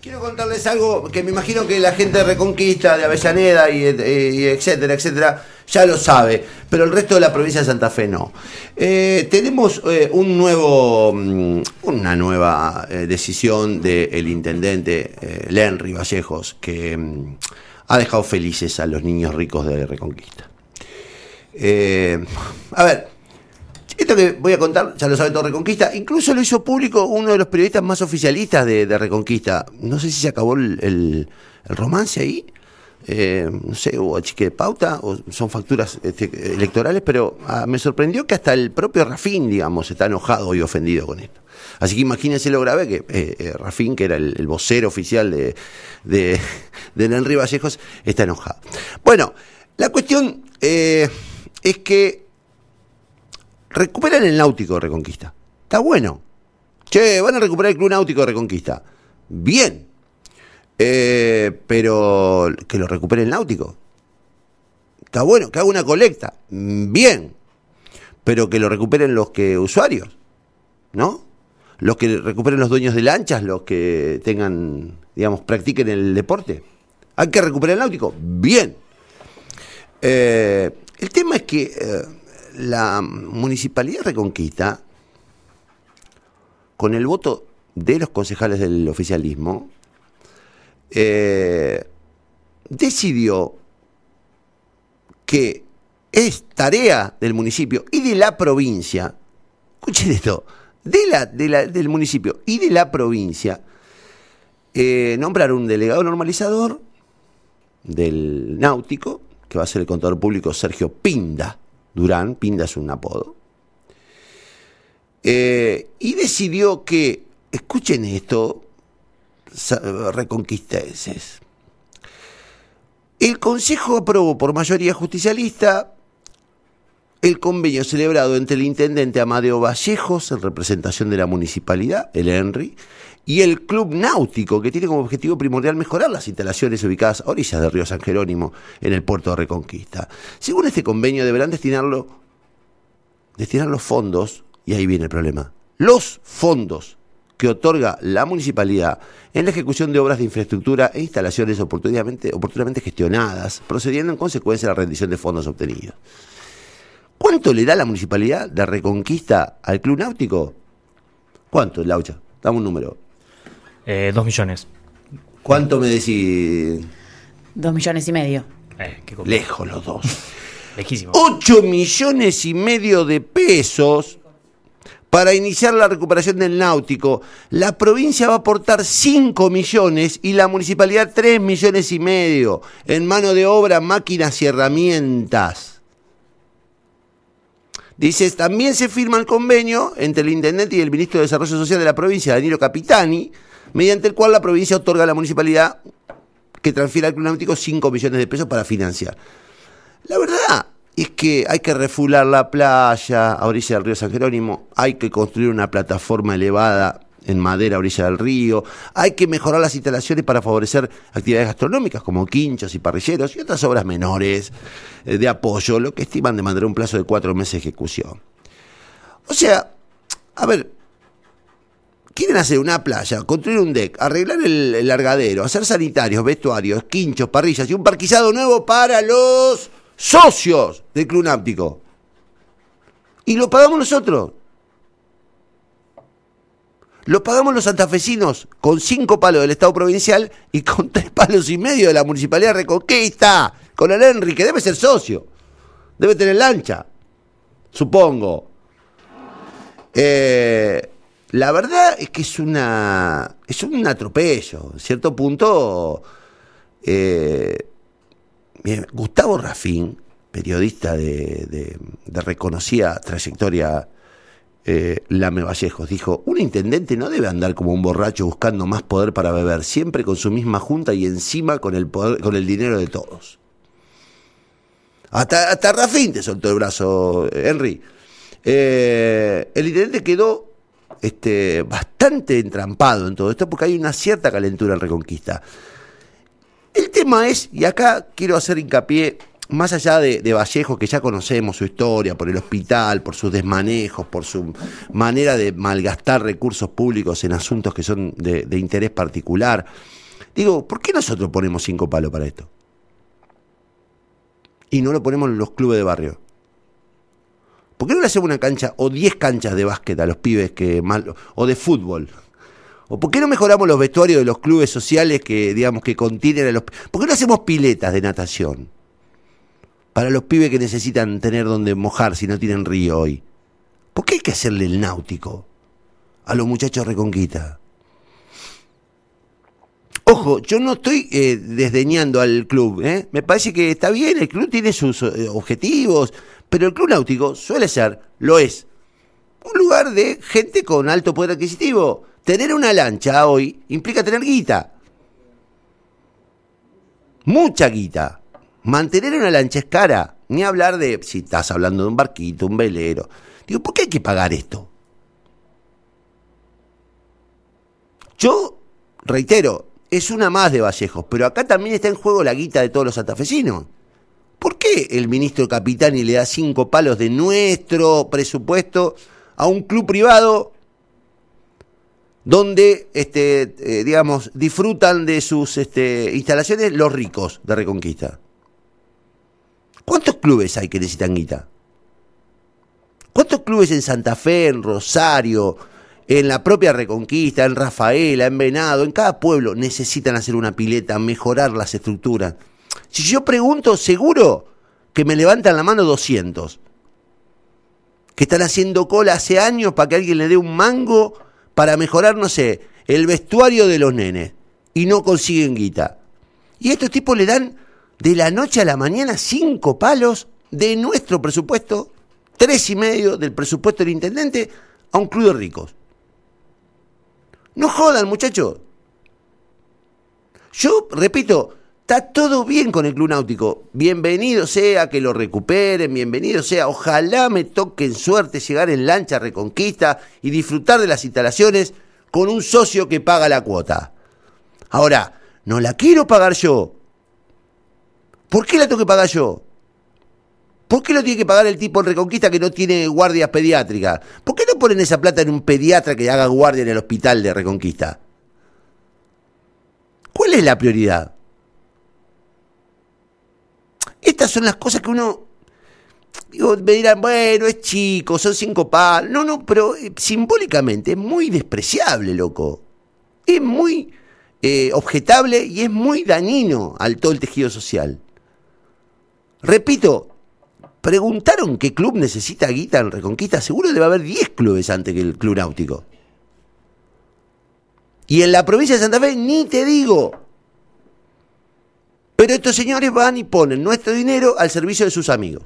Quiero contarles algo que me imagino que la gente de Reconquista, de Avellaneda y, eh, y etcétera, etcétera, ya lo sabe, pero el resto de la provincia de Santa Fe no. Eh, tenemos eh, un nuevo, mm, una nueva decisión del intendente eh, Lenry Vallejos que mm, ha dejado felices a los niños ricos de Reconquista. A ver, esto que voy a contar, ya lo sabe todo Reconquista, incluso lo hizo público uno de los periodistas más oficialistas de, Reconquista. No sé si se acabó el, romance ahí, eh, no sé, hubo chique de pauta, o son facturas este, electorales, pero ah, me sorprendió que hasta el propio Rafín, digamos, está enojado y ofendido con esto. Así que imagínense lo grave que eh, eh, Rafín, que era el, vocero oficial de, de, de Henry Vallejos, está enojado. Bueno, la cuestión es que recuperan el náutico de Reconquista. Está bueno. Che, van a recuperar el club náutico de Reconquista. Bien. Eh, pero que lo recupere el náutico. Está bueno, que haga una colecta. Bien. Pero que lo recuperen los que usuarios. ¿No? Los que recuperen los dueños de lanchas, los que tengan, digamos, practiquen el deporte. Hay que recuperar el náutico. Bien. Eh, el tema es que eh, la municipalidad Reconquista, con el voto de los concejales del oficialismo, eh, decidió que es tarea del municipio y de la provincia, escuchen esto, de la, de la- del municipio y de la provincia, eh, nombrar un delegado normalizador del náutico, que va a ser el contador público Sergio Pinda Durán, Pinda es un apodo, eh, y decidió que, escuchen esto, reconquistenses, el Consejo aprobó por mayoría justicialista el convenio celebrado entre el intendente Amadeo Vallejos, en representación de la municipalidad, el ENRI, y el Club Náutico, que tiene como objetivo primordial mejorar las instalaciones ubicadas a orillas del río San Jerónimo, en el puerto de Reconquista. Según este convenio, deberán destinarlo, destinar los fondos, y ahí viene el problema, los fondos que otorga la municipalidad en la ejecución de obras de infraestructura e instalaciones oportunamente, oportunamente gestionadas, procediendo en consecuencia a la rendición de fondos obtenidos. ¿Cuánto le da la municipalidad de Reconquista al Club Náutico? ¿Cuánto, Laucha? Dame un número. Eh, dos millones. ¿Cuánto me decís? Dos millones y medio. Eh, qué Lejos los dos. Lejísimo. 8 millones y medio de pesos para iniciar la recuperación del náutico. La provincia va a aportar 5 millones y la municipalidad 3 millones y medio en mano de obra, máquinas y herramientas. Dices, también se firma el convenio entre el intendente y el ministro de Desarrollo Social de la provincia, Danilo Capitani, mediante el cual la provincia otorga a la municipalidad que transfiera al Club Náutico 5 millones de pesos para financiar. La verdad es que hay que refular la playa a orilla del río San Jerónimo, hay que construir una plataforma elevada en madera a orilla del río, hay que mejorar las instalaciones para favorecer actividades gastronómicas como quinchos y parrilleros y otras obras menores eh, de apoyo, lo que estiman demandar un plazo de cuatro meses de ejecución. O sea, a ver, quieren hacer una playa, construir un deck, arreglar el, largadero, hacer sanitarios, vestuarios, quinchos, parrillas y un parquizado nuevo para los socios del Club Náutico. Y lo pagamos nosotros. Lo pagamos los santafesinos con cinco palos del Estado provincial y con tres palos y medio de la Municipalidad Reconquista, con el Henry, que debe ser socio. Debe tener lancha, supongo. Eh, la verdad es que es una es un atropello. En cierto punto, eh, Gustavo Rafín, periodista de, de- de reconocida trayectoria, eh, Lame Vallejos, dijo, un intendente no debe andar como un borracho buscando más poder para beber, siempre con su misma junta y encima con el, con el dinero de todos. Hasta, hasta Rafín te soltó el brazo, Henry. Eh, el intendente quedó este, bastante entrampado en todo esto porque hay una cierta calentura en Reconquista. El tema es, y acá quiero hacer hincapié más allá de, de Vallejo, que ya conocemos su historia, por el hospital, por sus desmanejos, por su manera de malgastar recursos públicos en asuntos que son de, interés particular, digo, ¿por qué nosotros ponemos cinco palos para esto? Y no lo ponemos en los clubes de barrio. ¿Por qué no le hacemos una cancha o 10 canchas de básquet a los pibes que mal, o de fútbol? ¿O por qué no mejoramos los vestuarios de los clubes sociales que, digamos, que contienen a los... ¿Por qué no hacemos piletas de natación? Para los pibes que necesitan tener donde mojar si no tienen río hoy. ¿Por qué hay que hacerle el náutico a los muchachos reconquista? Ojo, yo no estoy eh, desdeñando al club, ¿eh? me parece que está bien, el club tiene sus eh, objetivos, pero el club náutico suele ser, lo es, un lugar de gente con alto poder adquisitivo. Tener una lancha hoy implica tener guita. Mucha guita. Mantener una lancha es cara. Ni hablar de si estás hablando de un barquito, un velero. Digo, ¿por qué hay que pagar esto? Yo, reitero, es una más de Vallejos, pero acá también está en juego la guita de todos los santafesinos. ¿Por qué el ministro Capitani le da cinco palos de nuestro presupuesto a un club privado donde, este, eh, digamos, disfrutan de sus este, instalaciones los ricos de Reconquista? ¿Cuántos clubes hay que necesitan guita? ¿Cuántos clubes en Santa Fe, en Rosario, en la propia Reconquista, en Rafaela, en Venado, en cada pueblo necesitan hacer una pileta, mejorar las estructuras? Si yo pregunto, seguro que me levantan la mano 200. Que están haciendo cola hace años para que alguien le dé un mango para mejorar, no sé, el vestuario de los nenes. Y no consiguen guita. Y estos tipos le dan de la noche a la mañana cinco palos de nuestro presupuesto, tres y medio del presupuesto del intendente, a un club de ricos. No jodan, muchachos. Yo, repito, Está todo bien con el Club Náutico. Bienvenido sea que lo recuperen, bienvenido sea. Ojalá me toque en suerte llegar en lancha Reconquista y disfrutar de las instalaciones con un socio que paga la cuota. Ahora, no la quiero pagar yo. ¿Por qué la tengo que pagar yo? ¿Por qué lo tiene que pagar el tipo en Reconquista que no tiene guardias pediátricas? ¿Por qué no ponen esa plata en un pediatra que haga guardia en el hospital de Reconquista? ¿Cuál es la prioridad? Estas son las cosas que uno. Me dirán, bueno, es chico, son cinco palos. No, no, pero eh, simbólicamente es muy despreciable, loco. Es muy eh, objetable y es muy dañino al todo el tejido social. Repito, preguntaron qué club necesita guita en Reconquista. Seguro debe haber 10 clubes antes que el Club Náutico. Y en la provincia de Santa Fe, ni te digo. Pero estos señores van y ponen nuestro dinero al servicio de sus amigos.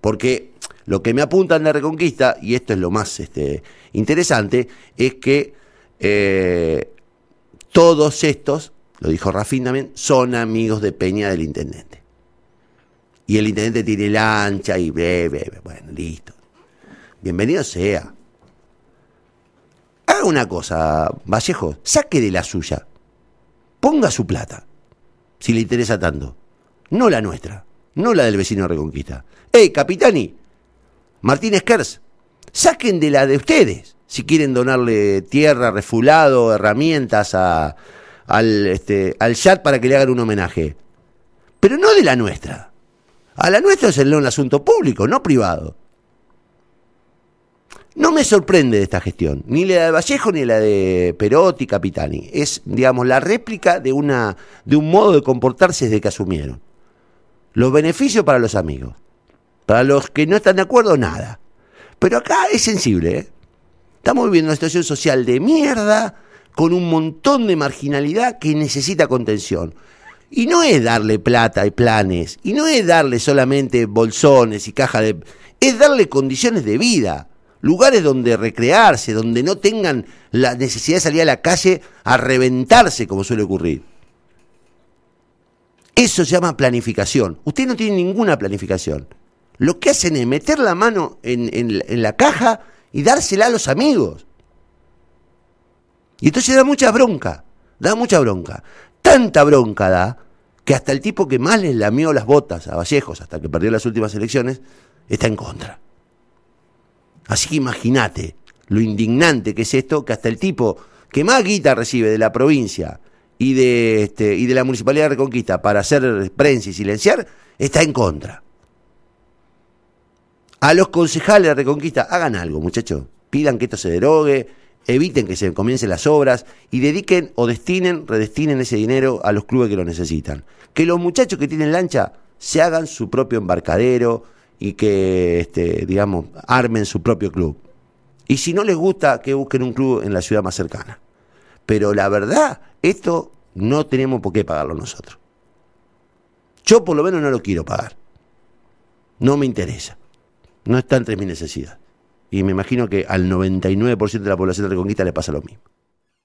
Porque lo que me apuntan de Reconquista, y esto es lo más este, interesante, es que eh, todos estos, lo dijo Rafín también, son amigos de Peña del intendente. Y el intendente tiene lancha y bebe, bueno, listo. Bienvenido sea. Haga una cosa, Vallejo, saque de la suya. Ponga su plata si le interesa tanto. No la nuestra, no la del vecino Reconquista. ¡Ey, capitani! Martínez Kers, saquen de la de ustedes si quieren donarle tierra, refulado, herramientas a, al, este, al chat para que le hagan un homenaje. Pero no de la nuestra. A la nuestra es el asunto público, no privado. No me sorprende de esta gestión, ni la de Vallejo ni la de Perotti Capitani. Es, digamos, la réplica de, una, de un modo de comportarse desde que asumieron. Los beneficios para los amigos. Para los que no están de acuerdo, nada. Pero acá es sensible. ¿eh? Estamos viviendo una situación social de mierda, con un montón de marginalidad que necesita contención. Y no es darle plata y planes, y no es darle solamente bolsones y caja de... Es darle condiciones de vida lugares donde recrearse, donde no tengan la necesidad de salir a la calle a reventarse como suele ocurrir. Eso se llama planificación. Usted no tiene ninguna planificación. Lo que hacen es meter la mano en, en la caja y dársela a los amigos. Y entonces da mucha bronca, da mucha bronca. Tanta bronca da que hasta el tipo que más les lamió las botas a Vallejos hasta que perdió las últimas elecciones, está en contra. Así que imagínate lo indignante que es esto, que hasta el tipo que más guita recibe de la provincia y de, este, y de la Municipalidad de Reconquista para hacer prensa y silenciar, está en contra. A los concejales de Reconquista, hagan algo, muchachos. Pidan que esto se derogue, eviten que se comiencen las obras y dediquen o destinen, redestinen ese dinero a los clubes que lo necesitan. Que los muchachos que tienen lancha se hagan su propio embarcadero y que, este, digamos, armen su propio club. Y si no les gusta, que busquen un club en la ciudad más cercana. Pero la verdad, esto no tenemos por qué pagarlo nosotros. Yo por lo menos no lo quiero pagar. No me interesa. No está entre mis necesidades. Y me imagino que al 99% de la población de Reconquista le pasa lo mismo.